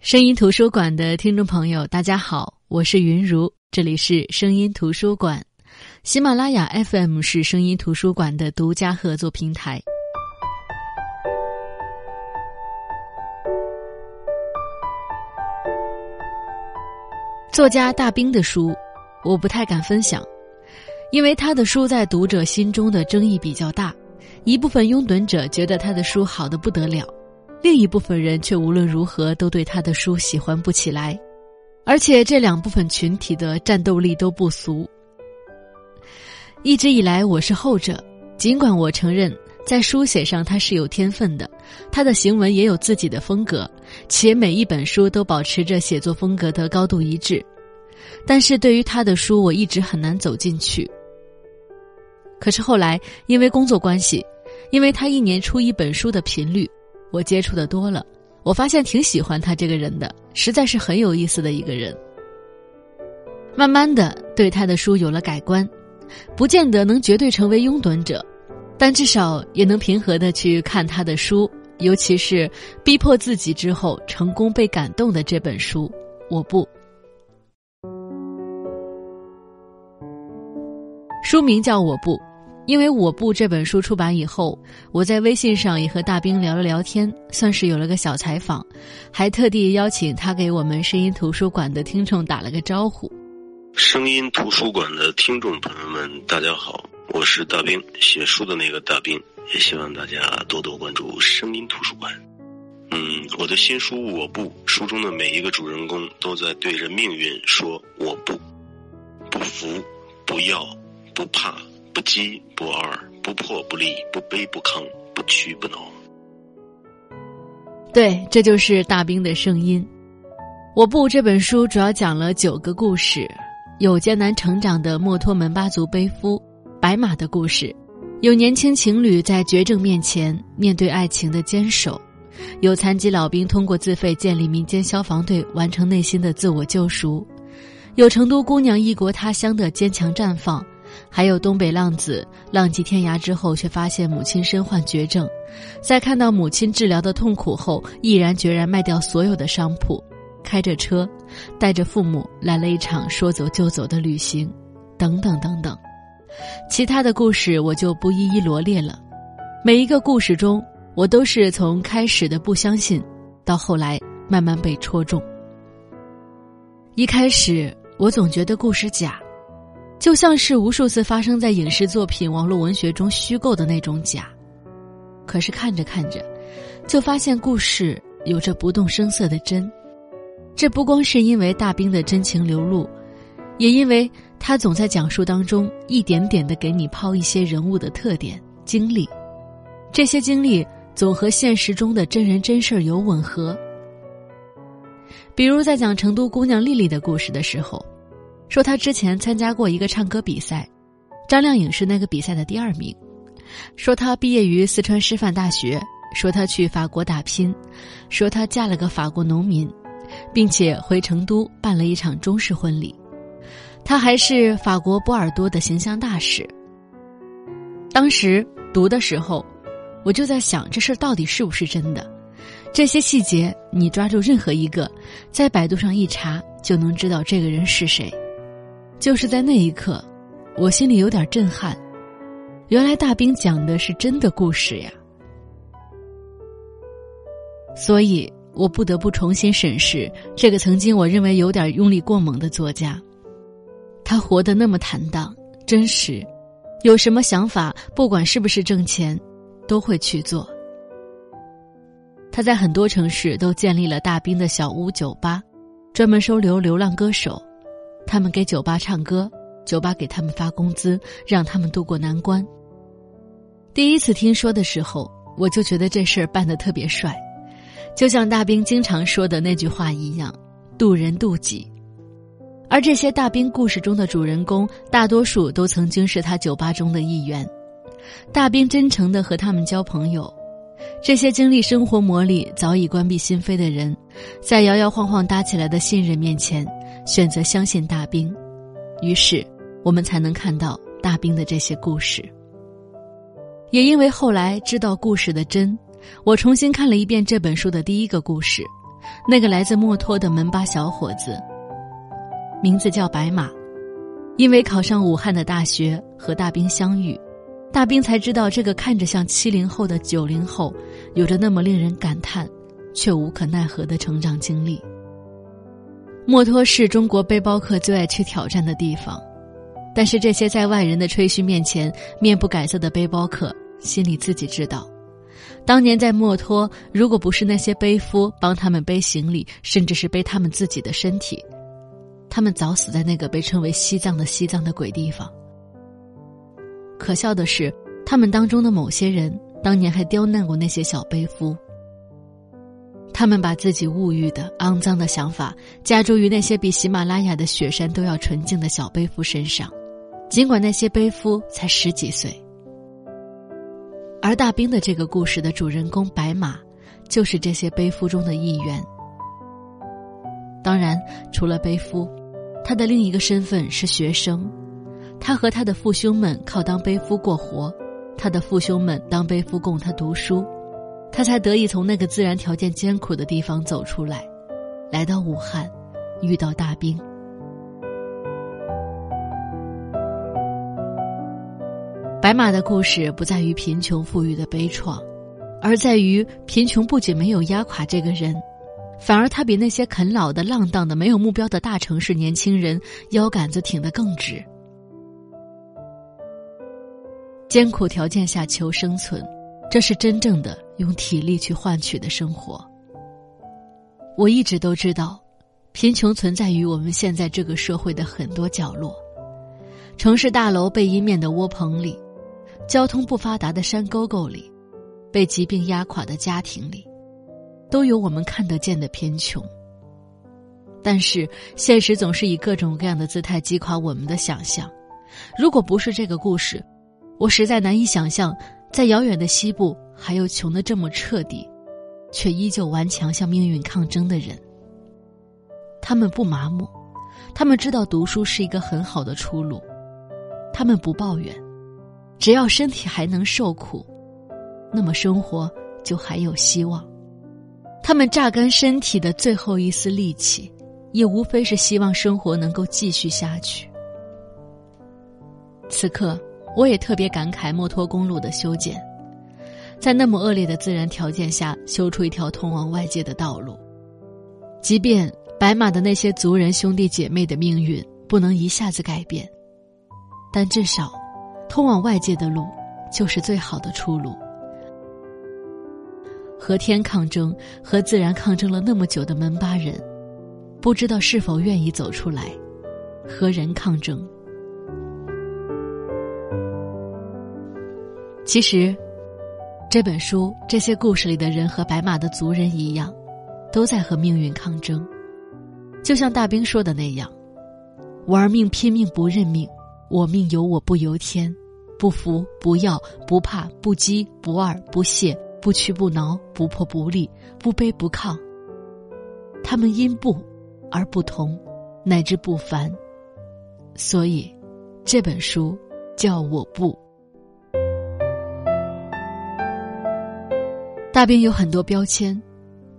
声音图书馆的听众朋友，大家好，我是云如，这里是声音图书馆，喜马拉雅 FM 是声音图书馆的独家合作平台。作家大兵的书，我不太敢分享，因为他的书在读者心中的争议比较大，一部分拥趸者觉得他的书好的不得了。另一部分人却无论如何都对他的书喜欢不起来，而且这两部分群体的战斗力都不俗。一直以来我是后者，尽管我承认在书写上他是有天分的，他的行文也有自己的风格，且每一本书都保持着写作风格的高度一致，但是对于他的书我一直很难走进去。可是后来因为工作关系，因为他一年出一本书的频率。我接触的多了，我发现挺喜欢他这个人的，实在是很有意思的一个人。慢慢的对他的书有了改观，不见得能绝对成为拥趸者，但至少也能平和的去看他的书，尤其是逼迫自己之后成功被感动的这本书，我不。书名叫我不。因为我不这本书出版以后，我在微信上也和大兵聊了聊天，算是有了个小采访，还特地邀请他给我们声音图书馆的听众打了个招呼。声音图书馆的听众朋友们，大家好，我是大兵，写书的那个大兵，也希望大家多多关注声音图书馆。嗯，我的新书《我不》，书中的每一个主人公都在对着命运说“我不”，不服，不要，不怕。不饥不二，不破不立，不卑不亢，不屈不挠。对，这就是大兵的声音。我不这本书主要讲了九个故事，有艰难成长的墨脱门巴族背夫白马的故事，有年轻情侣在绝症面前面对爱情的坚守，有残疾老兵通过自费建立民间消防队完成内心的自我救赎，有成都姑娘异国他乡的坚强绽放。还有东北浪子浪迹天涯之后，却发现母亲身患绝症，在看到母亲治疗的痛苦后，毅然决然卖掉所有的商铺，开着车，带着父母来了一场说走就走的旅行，等等等等。其他的故事我就不一一罗列了。每一个故事中，我都是从开始的不相信，到后来慢慢被戳中。一开始，我总觉得故事假。就像是无数次发生在影视作品、网络文学中虚构的那种假，可是看着看着，就发现故事有着不动声色的真。这不光是因为大兵的真情流露，也因为他总在讲述当中一点点的给你抛一些人物的特点、经历，这些经历总和现实中的真人真事有吻合。比如在讲成都姑娘丽丽的故事的时候。说他之前参加过一个唱歌比赛，张靓颖是那个比赛的第二名。说他毕业于四川师范大学，说他去法国打拼，说他嫁了个法国农民，并且回成都办了一场中式婚礼。他还是法国波尔多的形象大使。当时读的时候，我就在想这事儿到底是不是真的？这些细节你抓住任何一个，在百度上一查就能知道这个人是谁。就是在那一刻，我心里有点震撼。原来大兵讲的是真的故事呀，所以我不得不重新审视这个曾经我认为有点用力过猛的作家。他活得那么坦荡、真实，有什么想法，不管是不是挣钱，都会去做。他在很多城市都建立了大兵的小屋酒吧，专门收留流浪歌手。他们给酒吧唱歌，酒吧给他们发工资，让他们渡过难关。第一次听说的时候，我就觉得这事儿办得特别帅，就像大兵经常说的那句话一样：“渡人渡己。”而这些大兵故事中的主人公，大多数都曾经是他酒吧中的一员。大兵真诚的和他们交朋友，这些经历生活磨砺、早已关闭心扉的人，在摇摇晃晃搭起来的信任面前。选择相信大兵，于是我们才能看到大兵的这些故事。也因为后来知道故事的真，我重新看了一遍这本书的第一个故事，那个来自墨脱的门巴小伙子，名字叫白马，因为考上武汉的大学和大兵相遇，大兵才知道这个看着像七零后的九零后，有着那么令人感叹，却无可奈何的成长经历。墨脱是中国背包客最爱去挑战的地方，但是这些在外人的吹嘘面前面不改色的背包客，心里自己知道。当年在墨脱，如果不是那些背夫帮他们背行李，甚至是背他们自己的身体，他们早死在那个被称为西藏的西藏的鬼地方。可笑的是，他们当中的某些人当年还刁难过那些小背夫。他们把自己物欲的肮脏的想法加诸于那些比喜马拉雅的雪山都要纯净的小背夫身上，尽管那些背夫才十几岁。而大兵的这个故事的主人公白马，就是这些背夫中的一员。当然，除了背夫，他的另一个身份是学生。他和他的父兄们靠当背夫过活，他的父兄们当背夫供他读书，他才得以从那个自然条件艰苦的地方走出来，来到武汉，遇到大兵。白马的故事不在于贫穷富裕的悲怆，而在于贫穷不仅没有压垮这个人，反而他比那些啃老的、浪荡的、没有目标的大城市年轻人腰杆子挺得更直。艰苦条件下求生存，这是真正的用体力去换取的生活。我一直都知道，贫穷存在于我们现在这个社会的很多角落，城市大楼背阴面的窝棚里。交通不发达的山沟沟里，被疾病压垮的家庭里，都有我们看得见的贫穷。但是现实总是以各种各样的姿态击垮我们的想象。如果不是这个故事，我实在难以想象，在遥远的西部还有穷得这么彻底，却依旧顽强向命运抗争的人。他们不麻木，他们知道读书是一个很好的出路，他们不抱怨。只要身体还能受苦，那么生活就还有希望。他们榨干身体的最后一丝力气，也无非是希望生活能够继续下去。此刻，我也特别感慨墨脱公路的修建，在那么恶劣的自然条件下修出一条通往外界的道路。即便白马的那些族人兄弟姐妹的命运不能一下子改变，但至少。通往外界的路，就是最好的出路。和天抗争，和自然抗争了那么久的门巴人，不知道是否愿意走出来，和人抗争。其实，这本书这些故事里的人和白马的族人一样，都在和命运抗争。就像大兵说的那样：“玩命拼命不认命，我命由我不由天。”不服，不要，不怕，不饥，不二，不懈，不屈不挠，不破不立，不卑不亢。他们因不而不同，乃至不凡。所以，这本书叫我不。大兵有很多标签，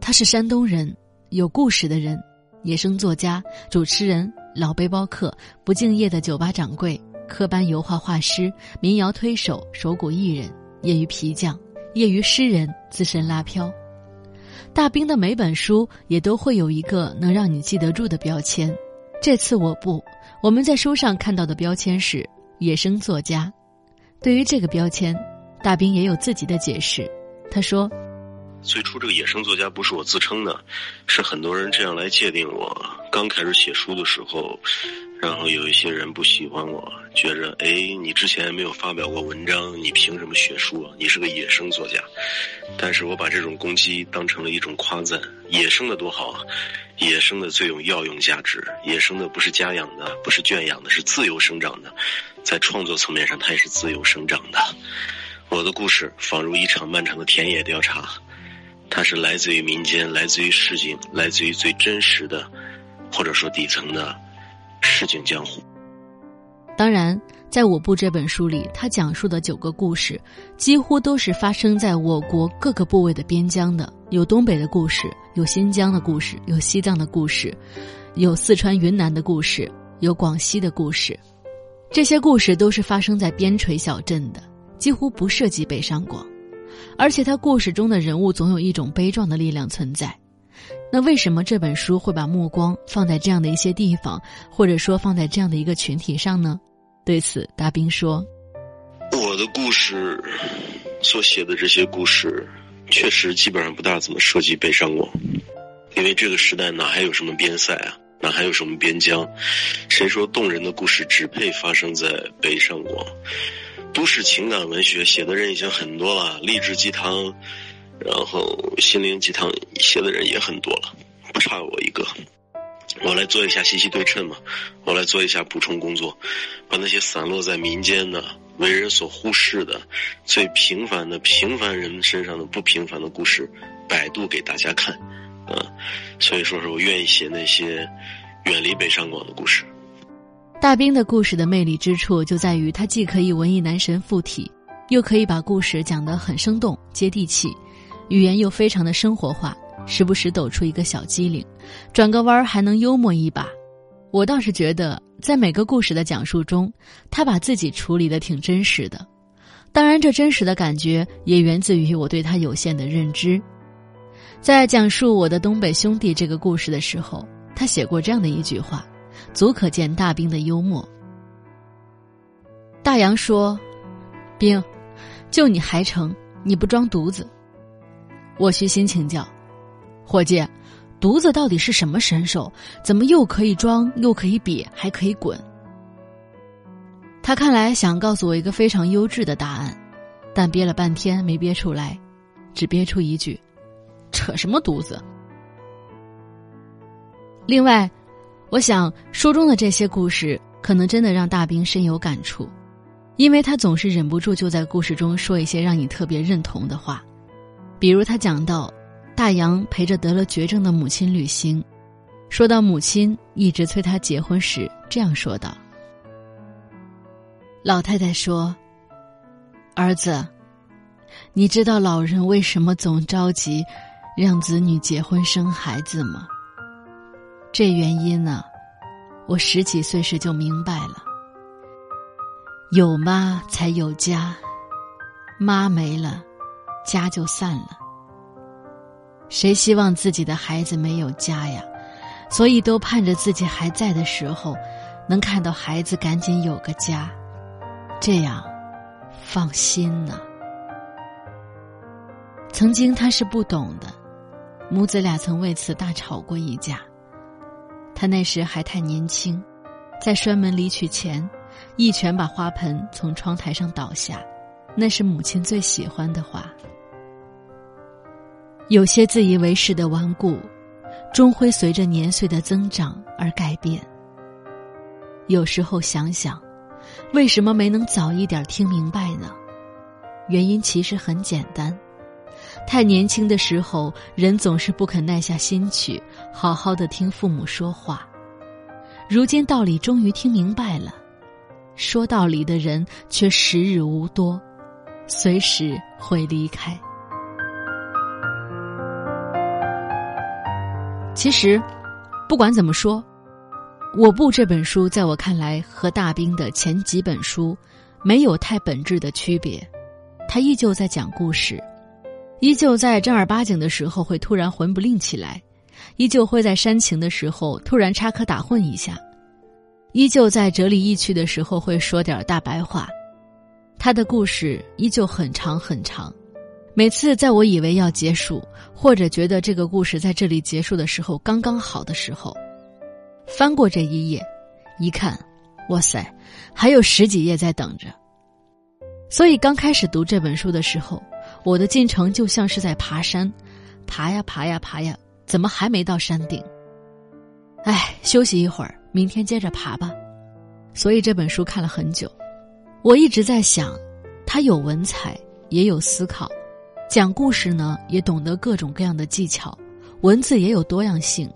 他是山东人，有故事的人，野生作家、主持人、老背包客、不敬业的酒吧掌柜。科班油画画师、民谣推手、手鼓艺人、业余皮匠、业余诗人、资深拉漂，大兵的每本书也都会有一个能让你记得住的标签。这次我不，我们在书上看到的标签是野生作家。对于这个标签，大兵也有自己的解释。他说：“最初这个野生作家不是我自称的，是很多人这样来界定我。刚开始写书的时候。”然后有一些人不喜欢我，觉着哎，你之前没有发表过文章，你凭什么学书啊？你是个野生作家。但是我把这种攻击当成了一种夸赞，野生的多好啊！野生的最有药用价值，野生的不是家养的，不是圈养的，是自由生长的，在创作层面上，它也是自由生长的。我的故事仿如一场漫长的田野调查，它是来自于民间，来自于市井，来自于最真实的，或者说底层的。市井江湖。当然，在我部这本书里，他讲述的九个故事，几乎都是发生在我国各个部位的边疆的。有东北的故事，有新疆的故事，有西藏的故事，有四川云南的故事，有广西的故事。这些故事都是发生在边陲小镇的，几乎不涉及北上广。而且他故事中的人物总有一种悲壮的力量存在，那为什么这本书会把目光放在这样的一些地方，或者说放在这样的一个群体上呢？对此，大兵说：“我的故事所写的这些故事，确实基本上不大怎么涉及北上广，因为这个时代哪还有什么边塞啊，哪还有什么边疆？谁说动人的故事只配发生在北上广？”都市情感文学写的人已经很多了，励志鸡汤，然后心灵鸡汤写的人也很多了，不差我一个。我来做一下信息对称嘛，我来做一下补充工作，把那些散落在民间的、为人所忽视的、最平凡的平凡人身上的不平凡的故事，百度给大家看，啊，所以说是我愿意写那些远离北上广的故事。大兵的故事的魅力之处就在于，他既可以文艺男神附体，又可以把故事讲得很生动接地气，语言又非常的生活化，时不时抖出一个小机灵，转个弯儿还能幽默一把。我倒是觉得，在每个故事的讲述中，他把自己处理的挺真实的。当然，这真实的感觉也源自于我对他有限的认知。在讲述我的东北兄弟这个故事的时候，他写过这样的一句话。足可见大兵的幽默。大洋说：“兵，就你还成，你不装犊子。”我虚心请教：“伙计，犊子到底是什么神兽？怎么又可以装，又可以瘪，还可以滚？”他看来想告诉我一个非常优质的答案，但憋了半天没憋出来，只憋出一句：“扯什么犊子？”另外。我想，书中的这些故事可能真的让大兵深有感触，因为他总是忍不住就在故事中说一些让你特别认同的话，比如他讲到，大洋陪着得了绝症的母亲旅行，说到母亲一直催他结婚时，这样说道：“老太太说，儿子，你知道老人为什么总着急让子女结婚生孩子吗？”这原因呢，我十几岁时就明白了。有妈才有家，妈没了，家就散了。谁希望自己的孩子没有家呀？所以都盼着自己还在的时候，能看到孩子赶紧有个家，这样放心呢。曾经他是不懂的，母子俩曾为此大吵过一架。他那时还太年轻，在摔门离去前，一拳把花盆从窗台上倒下。那是母亲最喜欢的话。有些自以为是的顽固，终会随着年岁的增长而改变。有时候想想，为什么没能早一点听明白呢？原因其实很简单。太年轻的时候，人总是不肯耐下心去，好好的听父母说话。如今道理终于听明白了，说道理的人却时日无多，随时会离开。其实，不管怎么说，《我部》这本书在我看来和大兵的前几本书没有太本质的区别，他依旧在讲故事。依旧在正儿八经的时候会突然混不吝起来，依旧会在煽情的时候突然插科打诨一下，依旧在哲理意趣的时候会说点大白话。他的故事依旧很长很长，每次在我以为要结束，或者觉得这个故事在这里结束的时候刚刚好的时候，翻过这一页，一看，哇塞，还有十几页在等着。所以刚开始读这本书的时候。我的进程就像是在爬山，爬呀爬呀爬呀，怎么还没到山顶？哎，休息一会儿，明天接着爬吧。所以这本书看了很久，我一直在想，他有文采，也有思考，讲故事呢也懂得各种各样的技巧，文字也有多样性。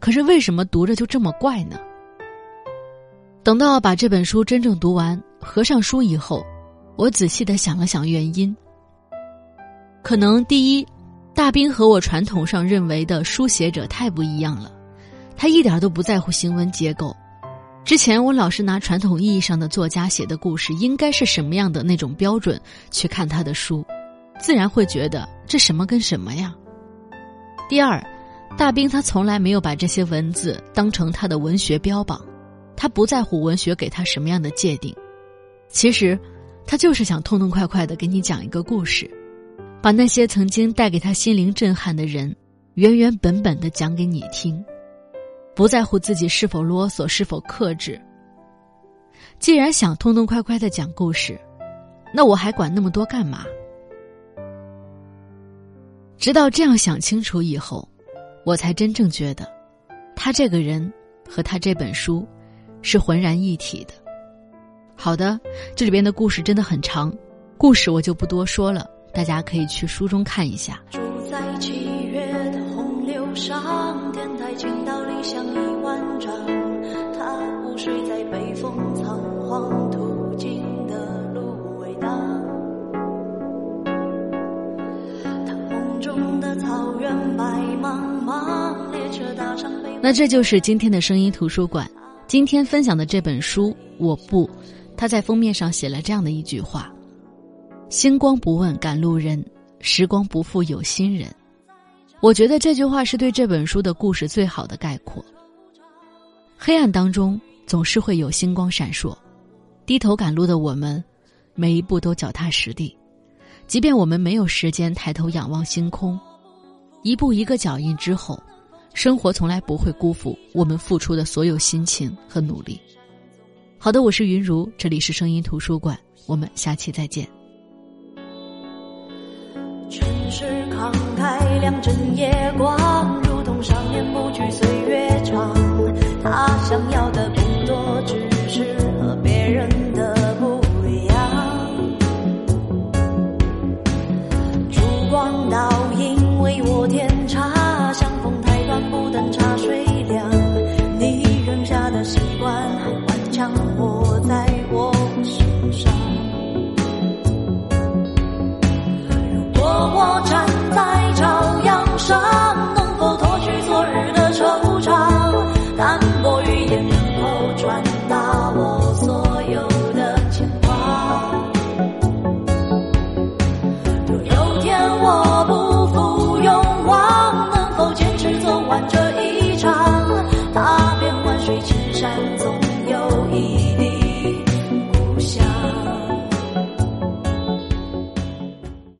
可是为什么读着就这么怪呢？等到把这本书真正读完，合上书以后，我仔细的想了想原因。可能第一，大兵和我传统上认为的书写者太不一样了，他一点都不在乎行文结构。之前我老是拿传统意义上的作家写的故事应该是什么样的那种标准去看他的书，自然会觉得这什么跟什么呀。第二，大兵他从来没有把这些文字当成他的文学标榜，他不在乎文学给他什么样的界定，其实，他就是想痛痛快快的给你讲一个故事，把那些曾经带给他心灵震撼的人，原原本本的讲给你听。不在乎自己是否啰嗦，是否克制。既然想痛痛快快的讲故事，那我还管那么多干嘛？直到这样想清楚以后，我才真正觉得，他这个人和他这本书是浑然一体的。好的，这里边的故事真的很长，故事我就不多说了，大家可以去书中看一下。住在七月的洪流上，天台倾倒理想一万丈，他午睡在北风仓皇途经的芦苇荡。他梦中的草原白茫茫，列车搭上北。那这就是今天的声音图书馆。今天分享的这本书《我不》，他在封面上写了这样的一句话：“星光不问赶路人，时光不负有心人。”我觉得这句话是对这本书的故事最好的概括。黑暗当中总是会有星光闪烁，低头赶路的我们，每一步都脚踏实地。即便我们没有时间抬头仰望星空，一步一个脚印之后，生活从来不会辜负我们付出的所有心情和努力。好的，我是云如，这里是声音图书馆，我们下期再见。敞开两盏夜光，如同少年不惧岁月长。他想要的更多，只。